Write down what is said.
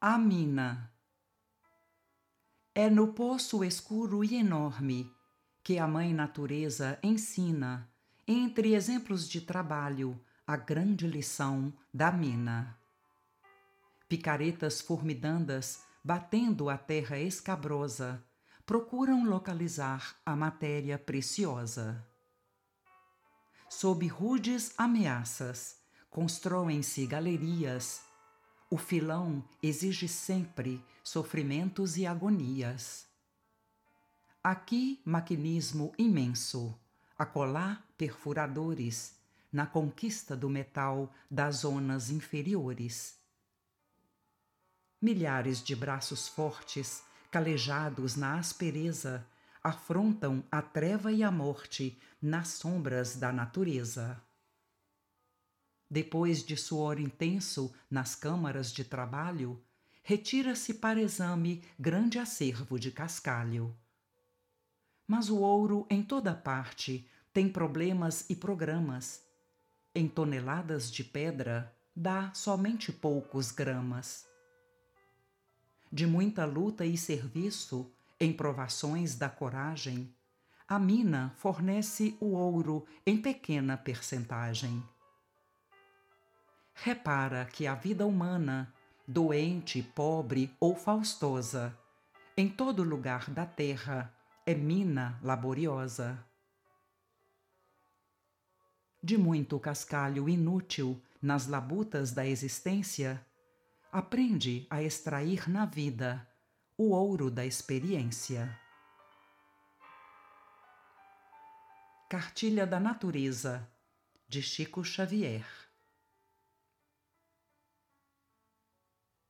A mina. É no poço escuro e enorme que a Mãe Natureza ensina, entre exemplos de trabalho, a grande lição da mina. Picaretas formidandas, batendo a terra escabrosa, procuram localizar a matéria preciosa. Sob rudes ameaças, constroem-se galerias o filão exige sempre sofrimentos e agonias. Aqui, maquinismo imenso, acolá perfuradores, na conquista do metal das zonas inferiores. Milhares de braços fortes, calejados na aspereza, afrontam a treva e a morte nas sombras da natureza. Depois de suor intenso nas câmaras de trabalho, retira-se para exame grande acervo de cascalho. Mas o ouro em toda parte tem problemas e programas. Em toneladas de pedra dá somente poucos gramas. De muita luta e serviço, em provações da coragem, a mina fornece o ouro em pequena percentagem repara que a vida humana, doente, pobre ou faustosa, em todo lugar da terra, é mina laboriosa. De muito cascalho inútil nas labutas da existência, aprende a extrair na vida o ouro da experiência. Cartilha da Natureza, de Chico Xavier